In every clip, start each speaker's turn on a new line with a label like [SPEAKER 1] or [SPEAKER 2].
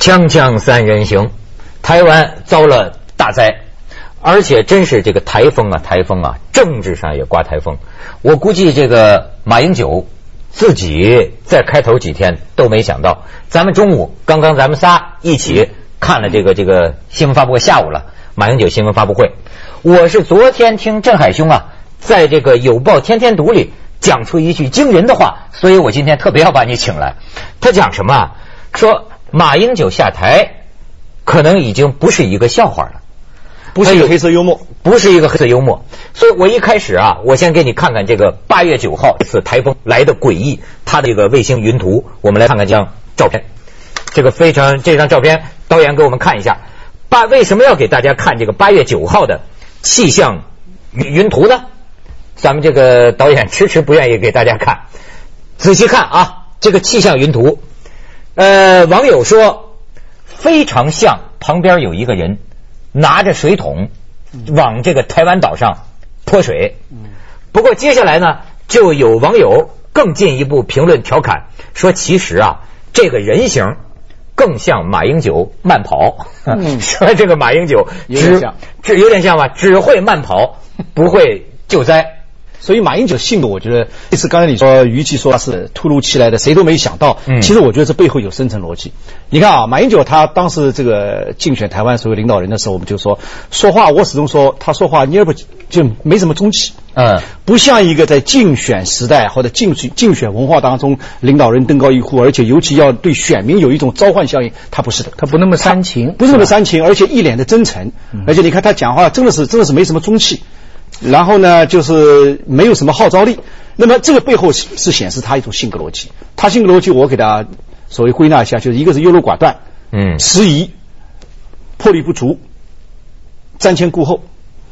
[SPEAKER 1] 锵锵三人行，台湾遭了大灾，而且真是这个台风啊，台风啊，政治上也刮台风。我估计这个马英九自己在开头几天都没想到，咱们中午刚刚咱们仨一起看了这个这个新闻发布会，下午了马英九新闻发布会。我是昨天听郑海兄啊，在这个《有报天天读》里讲出一句惊人的话，所以我今天特别要把你请来。他讲什么啊？说马英九下台可能已经不是一个笑话了，
[SPEAKER 2] 不是一个黑色幽默，
[SPEAKER 1] 不是一个黑色幽默。所以我一开始啊，我先给你看看这个八月九号这次台风来的诡异，它的这个卫星云图，我们来看看这张照片。这个非常这张照片，导演给我们看一下。八为什么要给大家看这个八月九号的？气象云云图呢？咱们这个导演迟迟不愿意给大家看。仔细看啊，这个气象云图，呃，网友说非常像旁边有一个人拿着水桶往这个台湾岛上泼水。不过接下来呢，就有网友更进一步评论调侃说，其实啊，这个人形。更像马英九慢跑，说这个马英九只只有点像吧，只会慢跑，不会救灾。
[SPEAKER 2] 所以马英九性格，我觉得这次刚才你说，与其说他是突如其来的，谁都没想到。其实我觉得这背后有深层逻辑。你看啊，马英九他当时这个竞选台湾所有领导人的时候，我们就说说话，我始终说他说话蔫不就没什么中气。嗯，不像一个在竞选时代或者竞选竞选文化当中领导人登高一呼，而且尤其要对选民有一种召唤效应，他不是的，
[SPEAKER 3] 他不那么煽情，
[SPEAKER 2] 不是那么煽情，而且一脸的真诚，而且你看他讲话真的是真的是没什么中气。然后呢，就是没有什么号召力。那么这个背后是显示他一种性格逻辑。他性格逻辑，我给他所谓归纳一下，就是一个是优柔寡断，嗯，迟疑，魄力不足，瞻前顾后。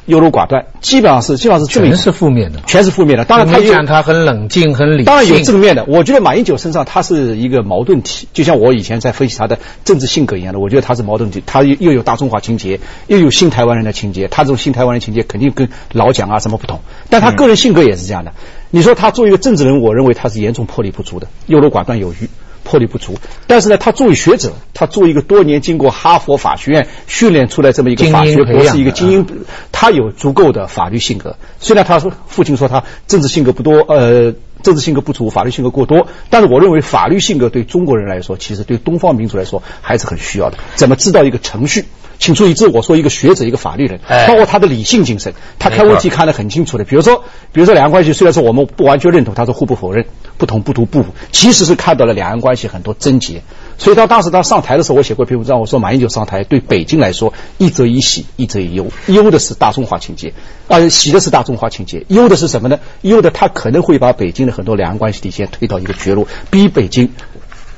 [SPEAKER 2] 优柔寡断，基本上是基本上是
[SPEAKER 3] 全是负面的，
[SPEAKER 2] 全是负面的。当然，
[SPEAKER 3] 他讲他很冷静，很理性。
[SPEAKER 2] 当然有正面的。我觉得马英九身上他是一个矛盾体，就像我以前在分析他的政治性格一样的。我觉得他是矛盾体，他又又有大中华情节，又有新台湾人的情节。他这种新台湾人情节肯定跟老蒋啊什么不同，但他个人性格也是这样的。你说他作为一个政治人物，我认为他是严重魄力不足的，优柔寡断有余。魄力不足，但是呢，他作为学者，他作为一个多年经过哈佛法学院训练出来这么一个法学博士，一个精英，他有足够的法律性格。虽然他说父亲说他政治性格不多，呃，政治性格不足，法律性格过多，但是我认为法律性格对中国人来说，其实对东方民族来说还是很需要的。怎么知道一个程序？请注意，这我说一个学者，一个法律人，包括他的理性精神，他看问题看得很清楚的。比如说，比如说两岸关系，虽然说我们不完全认同，他说互不否认，不同不独不武，其实是看到了两岸关系很多症结。所以他当时他上台的时候，我写过一篇文章，我说马英九上台对北京来说，一则以喜，一则以忧。忧的是大中华情节，啊，喜的是大中华情节，忧的是什么呢？忧的他可能会把北京的很多两岸关系底线推到一个绝路，逼北京。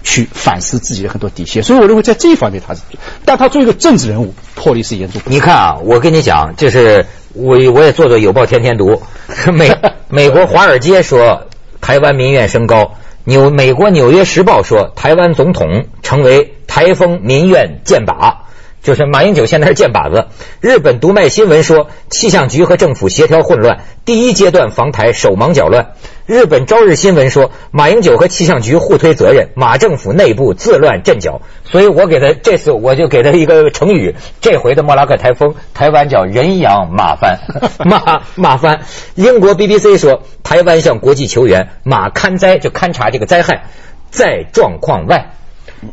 [SPEAKER 2] 去反思自己的很多底线，所以我认为在这一方面他是，但他作为一个政治人物，魄力是严重。
[SPEAKER 1] 你看啊，我跟你讲，就是我我也做做有报天天读，美美国华尔街说台湾民怨升高，纽美国纽约时报说台湾总统成为台风民怨箭靶。就是马英九现在是箭靶子。日本读卖新闻说，气象局和政府协调混乱，第一阶段防台手忙脚乱。日本朝日新闻说，马英九和气象局互推责任，马政府内部自乱阵脚。所以我给他这次我就给他一个成语，这回的莫拉克台风，台湾叫人仰马翻，马马翻。英国 BBC 说，台湾向国际求援，马勘灾就勘察这个灾害，在状况外。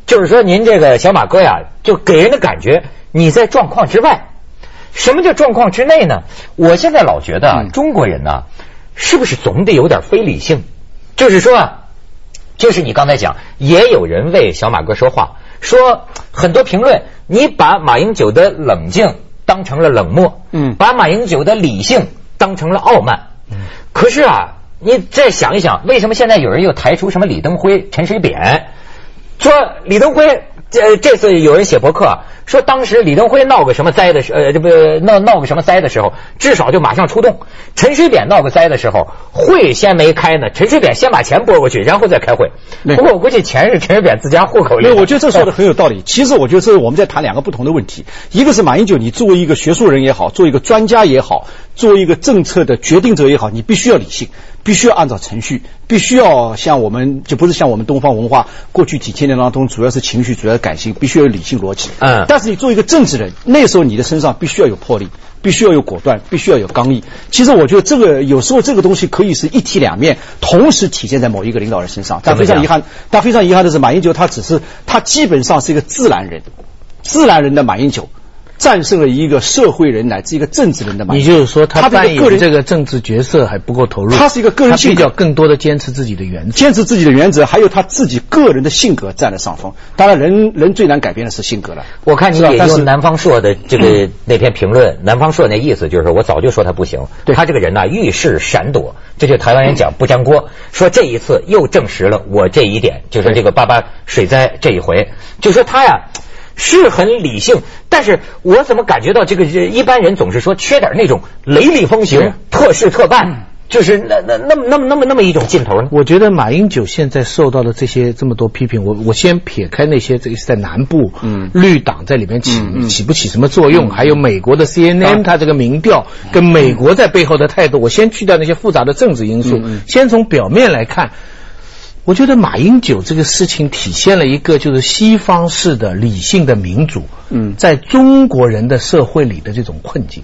[SPEAKER 1] 就是说，您这个小马哥呀，就给人的感觉你在状况之外。什么叫状况之内呢？我现在老觉得中国人呢，是不是总得有点非理性？就是说啊，就是你刚才讲，也有人为小马哥说话，说很多评论，你把马英九的冷静当成了冷漠，嗯，把马英九的理性当成了傲慢，嗯。可是啊，你再想一想，为什么现在有人又抬出什么李登辉、陈水扁？说李登辉，这这次有人写博客说，当时李登辉闹个什么灾的时，呃，这不闹闹个什么灾的时候，至少就马上出动。陈水扁闹个灾的时候，会先没开呢，陈水扁先把钱拨过去，然后再开会。不过我估计钱是陈水扁自家户口里。
[SPEAKER 2] 我觉得这说的很有道理。其实我觉得这是我们在谈两个不同的问题，一个是马英九，你作为一个学术人也好，作为一个专家也好，作为一个政策的决定者也好，你必须要理性，必须要按照程序，必须要像我们就不是像我们东方文化过去几千年当中主要是情绪，主要是感性，必须要有理性逻辑。
[SPEAKER 1] 嗯
[SPEAKER 2] 但是你作为一个政治人，那时候你的身上必须要有魄力。必须要有果断，必须要有刚毅。其实我觉得这个有时候这个东西可以是一体两面，同时体现在某一个领导人身上。但非常遗憾，但非常遗憾的是，马英九他只是他基本上是一个自然人，自然人的马英九。战胜了一个社会人乃至一个政治人的马英
[SPEAKER 3] 你，就是说他
[SPEAKER 2] 他
[SPEAKER 3] 扮演
[SPEAKER 2] 这个个人
[SPEAKER 3] 这个政治角色还不够投入，
[SPEAKER 2] 他是一个个人
[SPEAKER 3] 他
[SPEAKER 2] 性格
[SPEAKER 3] 比较更多的坚持自己的原则。
[SPEAKER 2] 坚持自己的原则，还有他自己个人的性格占了上风。当然人，人最难改变的是性格了。
[SPEAKER 1] 我看你也用南方朔的这个那篇评论，南方朔那意思就是我早就说他不行，
[SPEAKER 2] 对
[SPEAKER 1] 他这个人呐遇事闪躲，这就台湾人讲不粘锅，说这一次又证实了我这一点，就是这个八八水灾这一回，就说他呀。是很理性，但是我怎么感觉到这个一般人总是说缺点那种雷厉风行、特事特办，就是那那那么那么那么那么一种劲头呢？
[SPEAKER 3] 我觉得马英九现在受到的这些这么多批评，我我先撇开那些这个是在南部，
[SPEAKER 2] 嗯。
[SPEAKER 3] 绿党在里面起、起不起什么作用，还有美国的 CNN 他这个民调跟美国在背后的态度，我先去掉那些复杂的政治因素，先从表面来看。我觉得马英九这个事情体现了一个就是西方式的理性的民主，
[SPEAKER 2] 嗯
[SPEAKER 3] 在中国人的社会里的这种困境。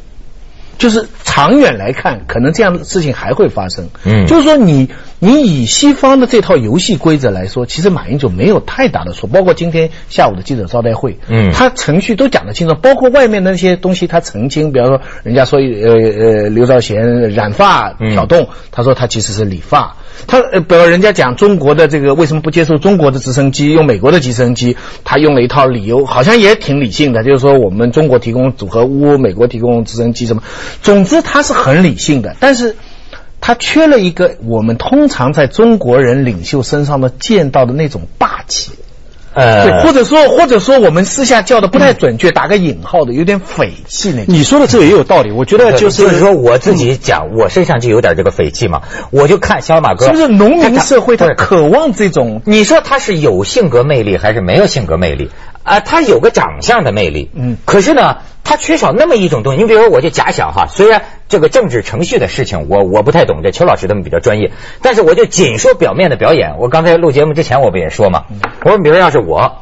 [SPEAKER 3] 就是长远来看，可能这样的事情还会发生。
[SPEAKER 1] 嗯
[SPEAKER 3] 就是说你你以西方的这套游戏规则来说，其实马英九没有太大的错。包括今天下午的记者招待会，
[SPEAKER 1] 嗯
[SPEAKER 3] 他程序都讲得清楚，包括外面的那些东西他澄清，比方说人家说呃呃刘兆贤染发
[SPEAKER 1] 嗯
[SPEAKER 3] 挑动，他说他其实是理发。他呃，比如人家讲中国的这个为什么不接受中国的直升机，用美国的直升机，他用了一套理由，好像也挺理性的，就是说我们中国提供组合屋，美国提供直升机什么，总之他是很理性的，但是。他缺了一个我们通常在中国人领袖身上的见到的那种霸气，
[SPEAKER 1] 呃
[SPEAKER 3] 对，或者说或者说我们私下叫的不太准确，打个引号的，有点匪气那种。
[SPEAKER 2] 你说的这个也有道理，我觉得就是
[SPEAKER 1] 就是说我自己讲，我身上就有点这个匪气嘛，我就看小马哥
[SPEAKER 3] 是不是农民社会他
[SPEAKER 1] 他
[SPEAKER 3] 渴望这种？
[SPEAKER 1] 你说他是有性格魅力还是没有性格魅力啊？他有个长相的魅力，
[SPEAKER 3] 嗯
[SPEAKER 1] 可是呢，他缺少那么一种东西。你比如说，我就假想哈，虽然这个政治程序的事情我我不太懂，这邱老师他们比较专业，但是我就仅说表面的表演。我刚才录节目之前我不也说嘛，我说比如要是我，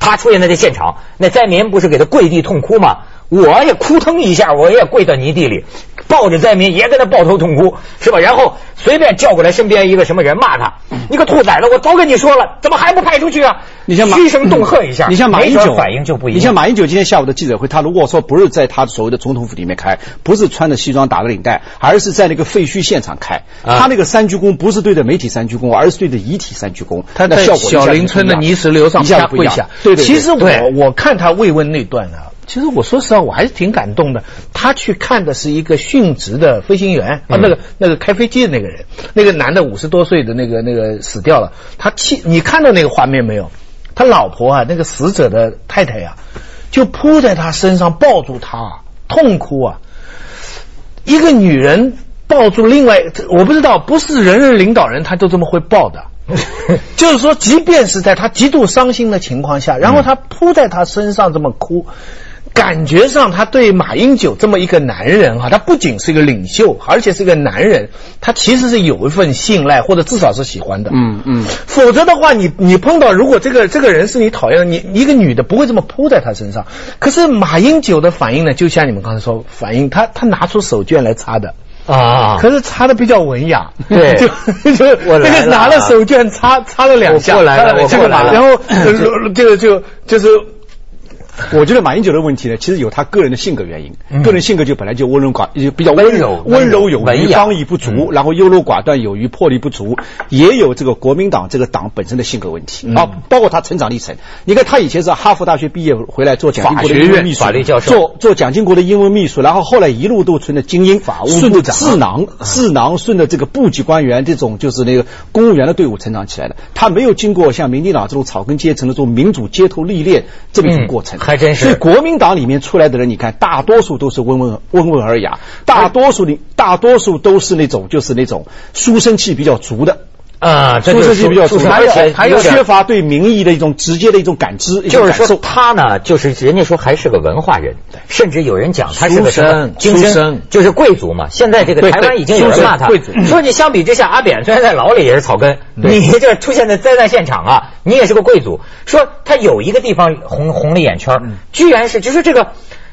[SPEAKER 1] 他出现在这现场，那灾民不是给他跪地痛哭吗？我也哭腾一下，我也跪到泥地里，抱着灾民也跟他抱头痛哭，是吧？然后随便叫过来身边一个什么人骂他，你个兔崽子，我早跟你说了，怎么还不派出去啊？
[SPEAKER 2] 你像马
[SPEAKER 1] 嘘声恫喝一下，
[SPEAKER 2] 你像马英九
[SPEAKER 1] 反应就不一样。
[SPEAKER 2] 你像马英九今天下午的记者会，他如果说不是在他所谓的总统府里面开，不是穿着西装打着领带，而是在那个废墟现场开，
[SPEAKER 1] 啊
[SPEAKER 2] 他那个三鞠躬不是对着媒体三鞠躬，而是对着遗体三鞠躬，
[SPEAKER 3] 他在
[SPEAKER 2] 那效果
[SPEAKER 3] 小林村的泥石流上
[SPEAKER 2] 一下
[SPEAKER 3] 跪下。
[SPEAKER 2] 对对对，
[SPEAKER 3] 其实我我看他慰问那段啊，其实我说实话我还是挺感动的。他去看的是一个殉职的飞行员啊，
[SPEAKER 1] 嗯
[SPEAKER 3] 那个那个开飞机的那个人，那个男的五十多岁的那个那个死掉了。他气，你看到那个画面没有？他老婆啊，那个死者的太太呀、就扑在他身上抱住他，痛哭啊。一个女人抱住另外，我不知道，不是人人领导人他都这么会抱的。就是说，即便是在他极度伤心的情况下，然后他扑在他身上这么哭，感觉上他对马英九这么一个男人哈，他不仅是一个领袖，而且是一个男人，他其实是有一份信赖，或者至少是喜欢的。
[SPEAKER 2] 嗯嗯，
[SPEAKER 3] 否则的话，你你碰到如果这个这个人是你讨厌的，你一个女的不会这么扑在他身上。可是马英九的反应呢，就像你们刚才说，反应他他拿出手绢来擦的。
[SPEAKER 1] 啊，
[SPEAKER 3] 可是擦的比较文雅，
[SPEAKER 1] 对
[SPEAKER 3] 就就那个拿了手绢擦擦了两下，
[SPEAKER 1] 我过来了
[SPEAKER 3] 擦两下然后呃就就就是
[SPEAKER 2] 我觉得马英九的问题呢，其实有他个人的性格原因，
[SPEAKER 1] 嗯。
[SPEAKER 2] 个人性格就本来就温柔寡，就比较温
[SPEAKER 1] 温柔
[SPEAKER 2] 温柔有余，刚毅不足，然后优柔寡断有余，魄力不足，也有这个国民党这个党本身的性格问题。啊，包括他成长历程。你看他以前是哈佛大学毕业回来做蒋经国的
[SPEAKER 3] 法学院
[SPEAKER 2] 英文秘书，
[SPEAKER 1] 法律教授。
[SPEAKER 2] 做做蒋经国的英文秘书，然后后来一路都成了精英，
[SPEAKER 3] 法务
[SPEAKER 2] 顺着智囊智囊，顺着这个部级官员这种就是那个公务员的队伍成长起来的。他没有经过像民进党这种草根阶层的这种民主街头历练这么一种
[SPEAKER 1] 嗯。
[SPEAKER 2] 过程，
[SPEAKER 1] 还真是
[SPEAKER 2] 所以国民党里面出来的人，你看大多数都是温文温文尔雅，大多数的大多数都是那种就是那种书生气比较足的。
[SPEAKER 1] 啊，这
[SPEAKER 2] 出
[SPEAKER 1] 就
[SPEAKER 2] 设计比较还有
[SPEAKER 1] 有点
[SPEAKER 2] 缺乏对民意的一种直接的一种感知，
[SPEAKER 1] 就是说。他呢，就是人家说还是个文化人，甚至有人讲他是个就是贵族嘛。现在这个台湾已经有人骂他说你相比之下，阿扁虽然在牢里也是草根，
[SPEAKER 3] 对
[SPEAKER 1] 你这出现在灾难现场啊，你也是个贵族。说他有一个地方红红了眼圈，居然是就是这个，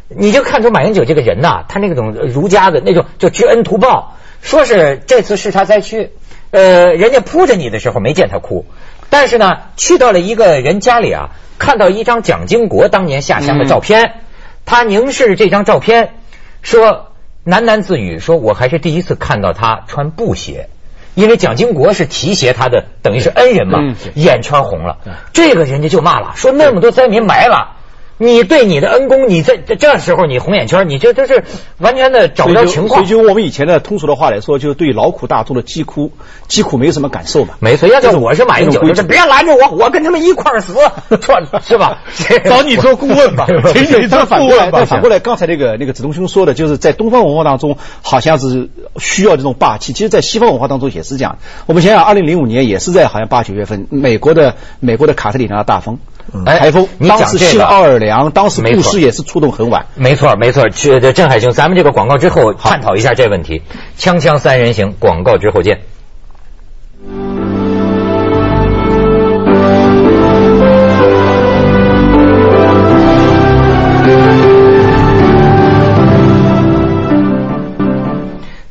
[SPEAKER 1] 你就看出马英九这个人呐，他那种儒家的那种就知恩图报，说是这次视察灾区，呃，人家扑着你的时候没见他哭。但是呢，去到了一个人家里啊，看到一张蒋经国当年下乡的照片，他凝视这张照片，说喃喃自语，说我还是第一次看到他穿布鞋。因为蒋经国是提携他的，等于是恩人嘛，
[SPEAKER 2] 嗯
[SPEAKER 1] 眼圈红了。这个人家就骂了，说那么多灾民埋了，你对你的恩公，你在这这时候你红眼圈，你这这是完全的找不着情况
[SPEAKER 2] 所以。就我们以前的通俗的话来说，就是对劳苦大众的疾苦疾苦没有什么感受嘛。
[SPEAKER 1] 没错，要叫我是马英九，就是别拦着我，我跟他们一块儿死，错是吧？
[SPEAKER 3] 找你做顾问吧 请你做
[SPEAKER 2] 但反过来，
[SPEAKER 3] 顾问吧
[SPEAKER 2] 反过来，刚才那个那个子东兄说的，就是在东方文化当中，好像是需要这种霸气。其实，在西方文化当中也是这样。我们想想，二零零五年也是在好像八九月份，美国的美国的卡特里娜大风
[SPEAKER 1] 哎
[SPEAKER 2] 台风，
[SPEAKER 1] 你
[SPEAKER 2] 当时新
[SPEAKER 1] 讲这个
[SPEAKER 2] 奥尔良，当时
[SPEAKER 1] 没错
[SPEAKER 2] 故事也是触动很晚。
[SPEAKER 1] 没错，没错。这这郑海兄，咱们这个广告之后探讨一下这问题。锵锵三人行，广告之后见。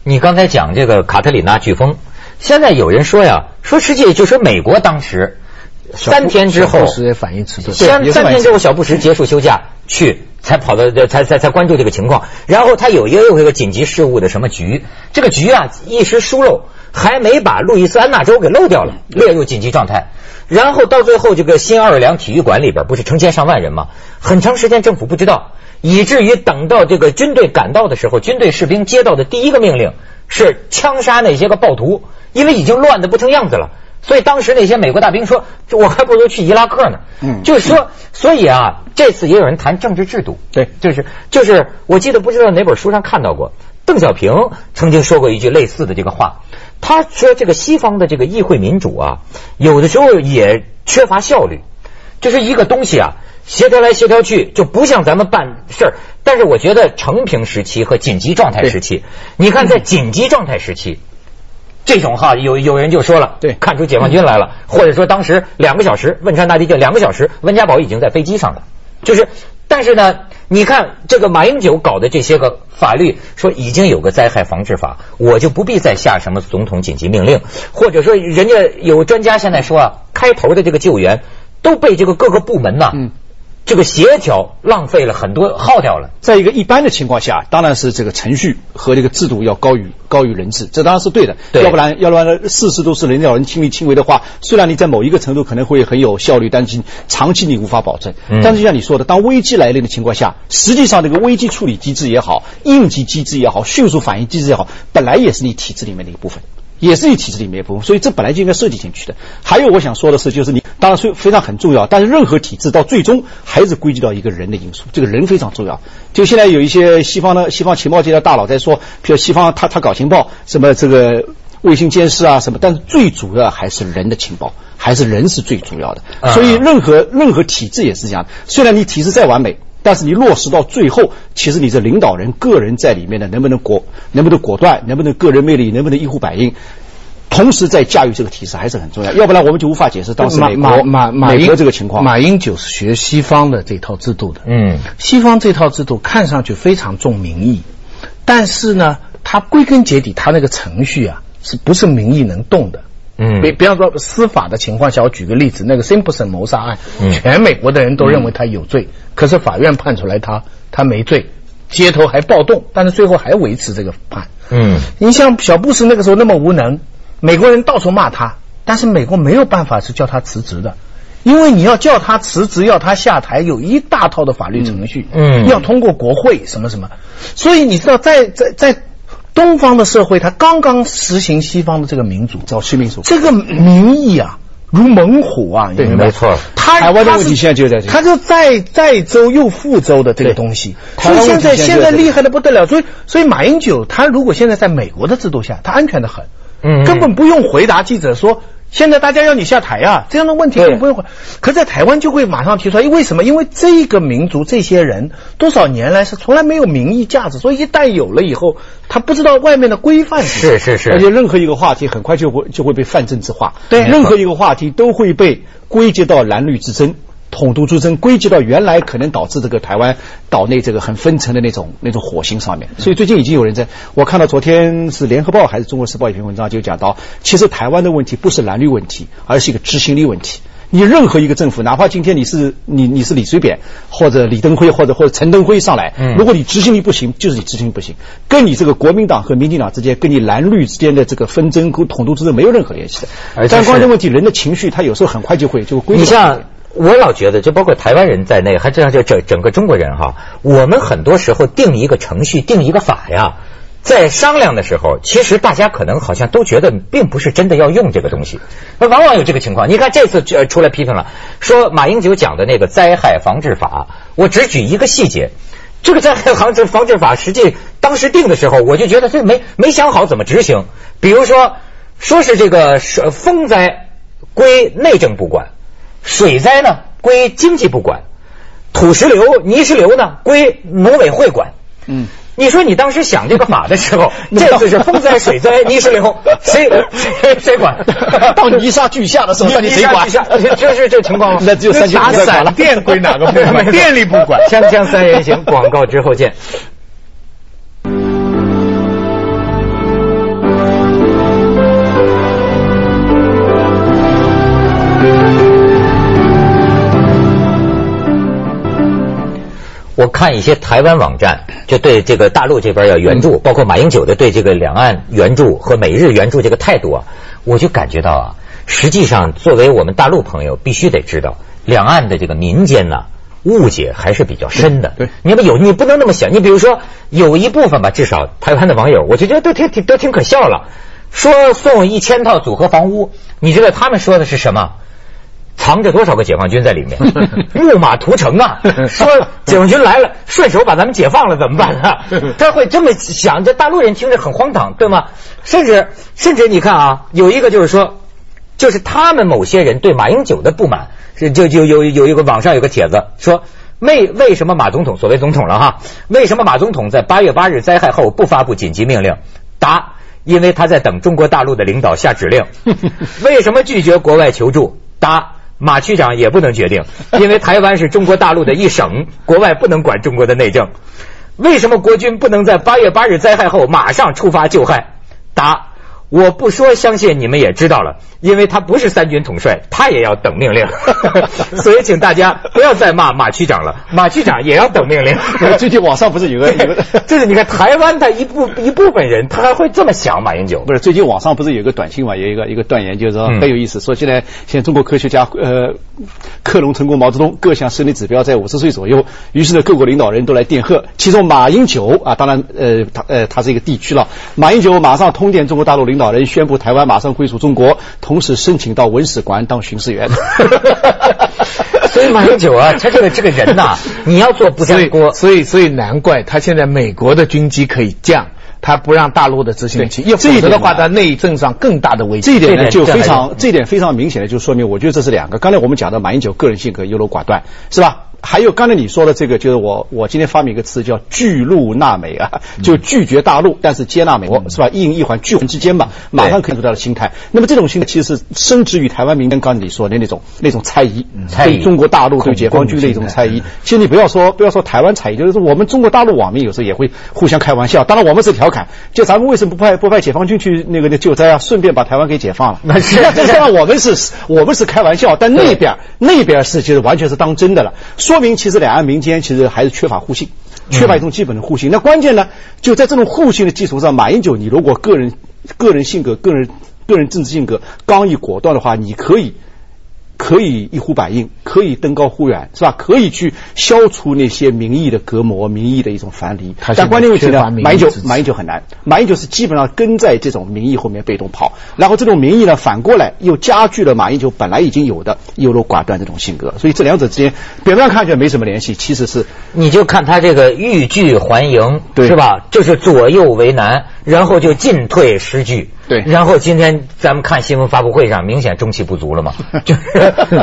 [SPEAKER 1] 你刚才讲这个卡特里娜飓风，现在有人说呀，说实际就说美国当时三天之后
[SPEAKER 3] 小布什也反应迟钝。
[SPEAKER 1] 三
[SPEAKER 2] 也是蛮
[SPEAKER 1] 三天之后，小布什结束休假去，才跑到才才才关注这个情况。然后他有一个又一个紧急事务的什么局，这个局啊一时疏漏，还没把路易斯安那州给漏掉了，列入紧急状态。然后到最后，这个新奥尔良体育馆里边不是成千上万人吗？很长时间政府不知道，以至于等到这个军队赶到的时候，军队士兵接到的第一个命令是枪杀那些个暴徒，因为已经乱的不成样子了。所以当时那些美国大兵说：“ 我还不如去伊拉克呢。”
[SPEAKER 2] 嗯
[SPEAKER 1] 就是说，所以啊，这次也有人谈政治制度。
[SPEAKER 2] 对
[SPEAKER 1] 就是就是，我记得不知道哪本书上看到过，邓小平曾经说过一句类似的这个话。他说，这个西方的这个议会民主啊，有的时候也缺乏效率，就是一个东西啊，协调来协调去，就不像咱们办事儿。但是我觉得成平时期和紧急状态时期，你看在紧急状态时期。这种哈，有有人就说了，
[SPEAKER 2] 对。
[SPEAKER 1] 看出解放军来了，或者说当时两个小时，汶川大地震两个小时，温家宝已经在飞机上了，就是，但是呢，你看这个马英九搞的这些个法律，说已经有个灾害防治法，我就不必再下什么总统紧急命令，或者说人家有专家现在说啊，开头的这个救援都被这个各个部门呐，
[SPEAKER 2] 嗯
[SPEAKER 1] 这个协调浪费了很多，耗掉了。
[SPEAKER 2] 在一个一般的情况下，当然是这个程序和这个制度要高于高于人治，这当然是对的。
[SPEAKER 1] 对
[SPEAKER 2] 要不然要不然事事都是人要人亲力亲为的话，虽然你在某一个程度可能会很有效率，但是长期你无法保证。
[SPEAKER 1] 嗯
[SPEAKER 2] 但是就像你说的，当危机来临的情况下，实际上这个危机处理机制也好，应急机制也好，迅速反应机制也好，本来也是你体制里面的一部分。也是一体制里面一部分，所以这本来就应该设计进去的。还有我想说的是，就是你当然是非常很重要，但是任何体制到最终还是归结到一个人的因素，这个人非常重要。就现在有一些西方的西方情报界的大佬在说，比如西方他他搞情报，什么这个卫星监视啊什么，但是最主要还是人的情报，还是人是最主要的。
[SPEAKER 1] 啊
[SPEAKER 2] 所以任何任何体制也是这样，虽然你体制再完美。但是你落实到最后，其实你这领导人个人在里面的能不能果能不能果断，能不能个人魅力，能不能一呼百应，同时在驾驭这个体制还是很重要。要不然我们就无法解释当时
[SPEAKER 3] 马
[SPEAKER 2] 美国
[SPEAKER 3] 马英
[SPEAKER 2] 这个情况。
[SPEAKER 3] 马英九是学西方的这套制度的，
[SPEAKER 1] 嗯
[SPEAKER 3] 西方这套制度看上去非常重民意，但是呢，它归根结底，它那个程序啊，是不是民意能动的？
[SPEAKER 1] 嗯。
[SPEAKER 3] 比比方说司法的情况下，我举个例子，那个辛普森谋杀案，
[SPEAKER 1] 嗯。
[SPEAKER 3] 全美国的人都认为他有罪，可是法院判出来他他没罪，街头还暴动，但是最后还维持这个判。
[SPEAKER 1] 嗯。
[SPEAKER 3] 你像小布什那个时候那么无能，美国人到处骂他，但是美国没有办法是叫他辞职的，因为你要叫他辞职，要他下台，有一大套的法律程序，
[SPEAKER 1] 嗯。嗯。
[SPEAKER 3] 要通过国会什么什么，所以你知道在在在东方的社会，它刚刚实行西方的这个民主，
[SPEAKER 2] 早期民主，
[SPEAKER 3] 这个民意啊。如猛虎啊，
[SPEAKER 2] 对
[SPEAKER 1] 没错。
[SPEAKER 3] 他
[SPEAKER 2] 台湾的问题
[SPEAKER 3] 他是
[SPEAKER 2] 现在就在这里。
[SPEAKER 3] 他就在在州又复州的这个东西，所以现在
[SPEAKER 2] 现在
[SPEAKER 3] 厉害的不得了，所以所以马英九他如果现在在美国的制度下，他安全的很，
[SPEAKER 1] 嗯。
[SPEAKER 3] 根本不用回答记者说现在大家要你下台啊，这样的问题
[SPEAKER 1] 你
[SPEAKER 3] 不用。可在台湾就会马上提出来，为什么？因为这个民族这些人多少年来是从来没有民意价值，所以一旦有了以后，他不知道外面的规范
[SPEAKER 1] 是是是，
[SPEAKER 2] 而且任何一个话题很快就会就会被泛政治化，
[SPEAKER 3] 对
[SPEAKER 2] 任何一个话题都会被归结到蓝绿之争。统独之争归结到原来可能导致这个台湾岛内这个很分层的那种那种火星上面，所以最近已经有人在，我看到昨天是联合报还是中国时报一篇文章就讲到，其实台湾的问题不是蓝绿问题，而是一个执行力问题。你任何一个政府，哪怕今天你是你你是李水扁或者李登辉或者或者陈登辉上来，
[SPEAKER 1] 嗯
[SPEAKER 2] 如果你执行力不行，就是你执行力不行，跟你这个国民党和民进党之间，跟你蓝绿之间的这个纷争和统独之争没有任何联系的。但关
[SPEAKER 1] 是
[SPEAKER 2] 键问题，人的情绪他有时候很快就会就会归
[SPEAKER 1] 你像我老觉得，就包括台湾人在内，还这样就整整个中国人哈，我们很多时候定一个程序、定一个法呀，在商量的时候，其实大家可能好像都觉得并不是真的要用这个东西，那往往有这个情况。你看这次呃出来批评了，说马英九讲的那个灾害防治法，我只举一个细节。这个灾害防治防治法，实际当时定的时候，我就觉得这没没想好怎么执行。比如说，说是这个是风灾归内政部管，水灾呢归经济部管，土石流、泥石流呢归农委会管。
[SPEAKER 2] 嗯。
[SPEAKER 1] 你说你当时想这个法的时候，这次是风灾、水灾、泥石流，谁谁谁管？
[SPEAKER 2] 到泥沙俱下的时候，到底谁管
[SPEAKER 1] 泥沙俱下就是这情况吗？
[SPEAKER 2] 那只有三军
[SPEAKER 3] 打
[SPEAKER 2] 部在管了。
[SPEAKER 3] 闪电归哪个部门？电力部管。
[SPEAKER 1] 锵锵三人行，广告之后见。我看一些台湾网站就对这个大陆这边要援助，包括马英九的对这个两岸援助和美日援助这个态度啊，我就感觉到啊，实际上作为我们大陆朋友，必须得知道两岸的这个民间呢、误解还是比较深的。
[SPEAKER 2] 对
[SPEAKER 1] 你们有你不能那么想，你比如说有一部分吧，至少台湾的网友，我就觉得都挺挺都挺可笑了，说送一千套组合房屋，你知道他们说的是什么？藏着多少个解放军在里面？木马屠城啊！说解放军来了，顺手把咱们解放了怎么办啊？他会这么想，这大陆人听着很荒唐，对吗？甚至甚至你看啊，有一个就是说，就是他们某些人对马英九的不满，是就就有有一个网上有个帖子说。为为什么马总统所谓总统了哈？为什么马总统在八月八日灾害后不发布紧急命令？答：因为他在等中国大陆的领导下指令。为什么拒绝国外求助？答：马区长也不能决定，因为台湾是中国大陆的一省，国外不能管中国的内政。为什么国军不能在八月八日灾害后马上出发救害？答：我不说，相信你们也知道了，因为他不是三军统帅，他也要等命令。所以请大家不要再骂马区长了，马区长也要等命令。
[SPEAKER 2] 最近网上不是有个有个
[SPEAKER 1] 就是你看台湾的一部一部分人，他还会这么想马英九。
[SPEAKER 2] 不是最近网上不是有个短信嘛，有一个一个断言，就是说
[SPEAKER 1] 嗯
[SPEAKER 2] 很有意思，说现在现在中国科学家呃克隆成功毛泽东各项生理指标在五十岁左右，于是呢各国领导人都来电贺，其中马英九啊，当然呃他呃他是一个地区了，马英九马上通电中国大陆领导人，宣布台湾马上归属中国，同时申请到文史馆当巡视员。
[SPEAKER 1] 所以马英九啊，他这个这个人呐、你要做不
[SPEAKER 3] 所以
[SPEAKER 1] 粘锅，
[SPEAKER 3] 所以所以难怪他现在美国的军机可以降，他不让大陆的执行器，
[SPEAKER 2] 对
[SPEAKER 3] 要否则的话，他内政上更大的危机。
[SPEAKER 2] 这一点呢，就非常这一点非常明显的就说明，我觉得这是两个。刚才我们讲的马英九个人性格优柔寡断，是吧？还有刚才你说的这个，就是我我今天发明一个词叫拒陆纳美啊，就拒绝大陆，但是接纳美国，是吧？一阴一环，拒环之间嘛，马上看出他的心态。那么这种心态其实是深植于台湾民间刚才你说的那种那种猜疑，
[SPEAKER 1] 猜疑
[SPEAKER 2] 对中国大陆对解放军的一种猜疑。其实你不要说不要说台湾猜疑，就是说我们中国大陆网民有时候也会互相开玩笑。当然我们是调侃，就咱们为什么不派不派解放军去那个那救灾啊？顺便把台湾给解放了。
[SPEAKER 1] 那是
[SPEAKER 2] 那这样我们是我们是开玩笑，但那边那边是就是完全是当真的了，说明其实两岸民间其实还是缺乏互信，缺乏一种基本的互信。那关键呢，就在这种互信的基础上，马英九你如果个人个人性格、个人个人政治性格刚毅果断的话，你可以。可以一呼百应，可以登高呼远，是吧？可以去消除那些民意的隔膜、民意的一种樊离
[SPEAKER 3] 他。现在
[SPEAKER 2] 但关键问题呢马英九马英九很难，马英九是基本上跟在这种民意后面被动跑，然后这种民意呢反过来又加剧了马英九本来已经有的优柔寡断这种性格，所以这两者之间表面上看起来没什么联系，其实是
[SPEAKER 1] 你就看他这个欲拒还迎，
[SPEAKER 2] 对
[SPEAKER 1] 是吧？就是左右为难，然后就进退失据。
[SPEAKER 2] 对
[SPEAKER 1] 然后今天咱们看新闻发布会上，明显中气不足了嘛。就是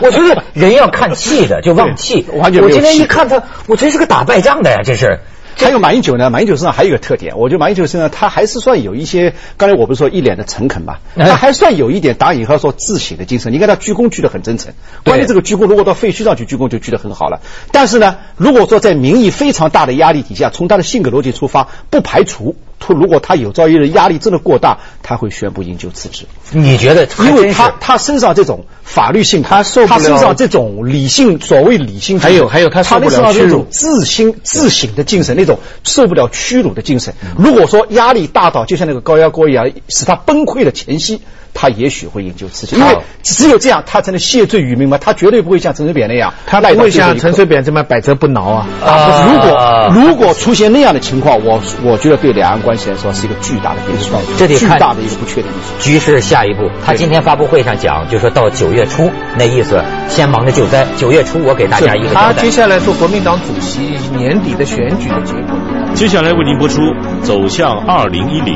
[SPEAKER 1] 我觉得人要看气的就忘气。我今天一看他，我真是个打败仗的呀，这是。
[SPEAKER 2] 还有马英九呢，马英九身上还有一个特点，我觉得马英九身上他还是算有一些，刚才我不是说一脸的诚恳嘛，
[SPEAKER 1] 哎
[SPEAKER 2] 他还算有一点打引号说自省的精神。你看他鞠躬鞠得很真诚，关键这个鞠躬如果到废墟上去鞠躬就鞠得很好了。但是呢，如果说在民意非常大的压力底下，从他的性格逻辑出发，不排除。突如果他有朝一日压力真的过大，他会宣布引咎辞职，
[SPEAKER 1] 你觉得
[SPEAKER 2] 因为他他身上这种法律性，
[SPEAKER 3] 他受不了。
[SPEAKER 2] 他身上这种理性，所谓理性，
[SPEAKER 3] 还有还有他受不了
[SPEAKER 2] 身上这
[SPEAKER 3] 屈辱
[SPEAKER 2] 种自心自省的精神，那种受不了屈辱的精神。如果说压力大到就像那个高压锅一样，使他崩溃的前夕，他也许会引咎辞职，因为只有这样，他才能谢罪于民嘛。他绝对不会像陈水扁那样，
[SPEAKER 3] 他不会像陈水扁这么百折不挠啊。
[SPEAKER 2] 啊，如
[SPEAKER 1] 啊
[SPEAKER 2] 果如果出现那样的情况，我我觉得对两岸关系来说是一个巨大的变数，
[SPEAKER 1] 这得看
[SPEAKER 2] 巨大的一个不确定因素。
[SPEAKER 1] 局势下一步。他今天发布会上讲，就说到九月初，那意思先忙着救灾，九月初我给大家一个交代
[SPEAKER 3] 他接。下来做国民党主席，年底的选举的结果。
[SPEAKER 4] 接下来为您播出《走向二零一零》。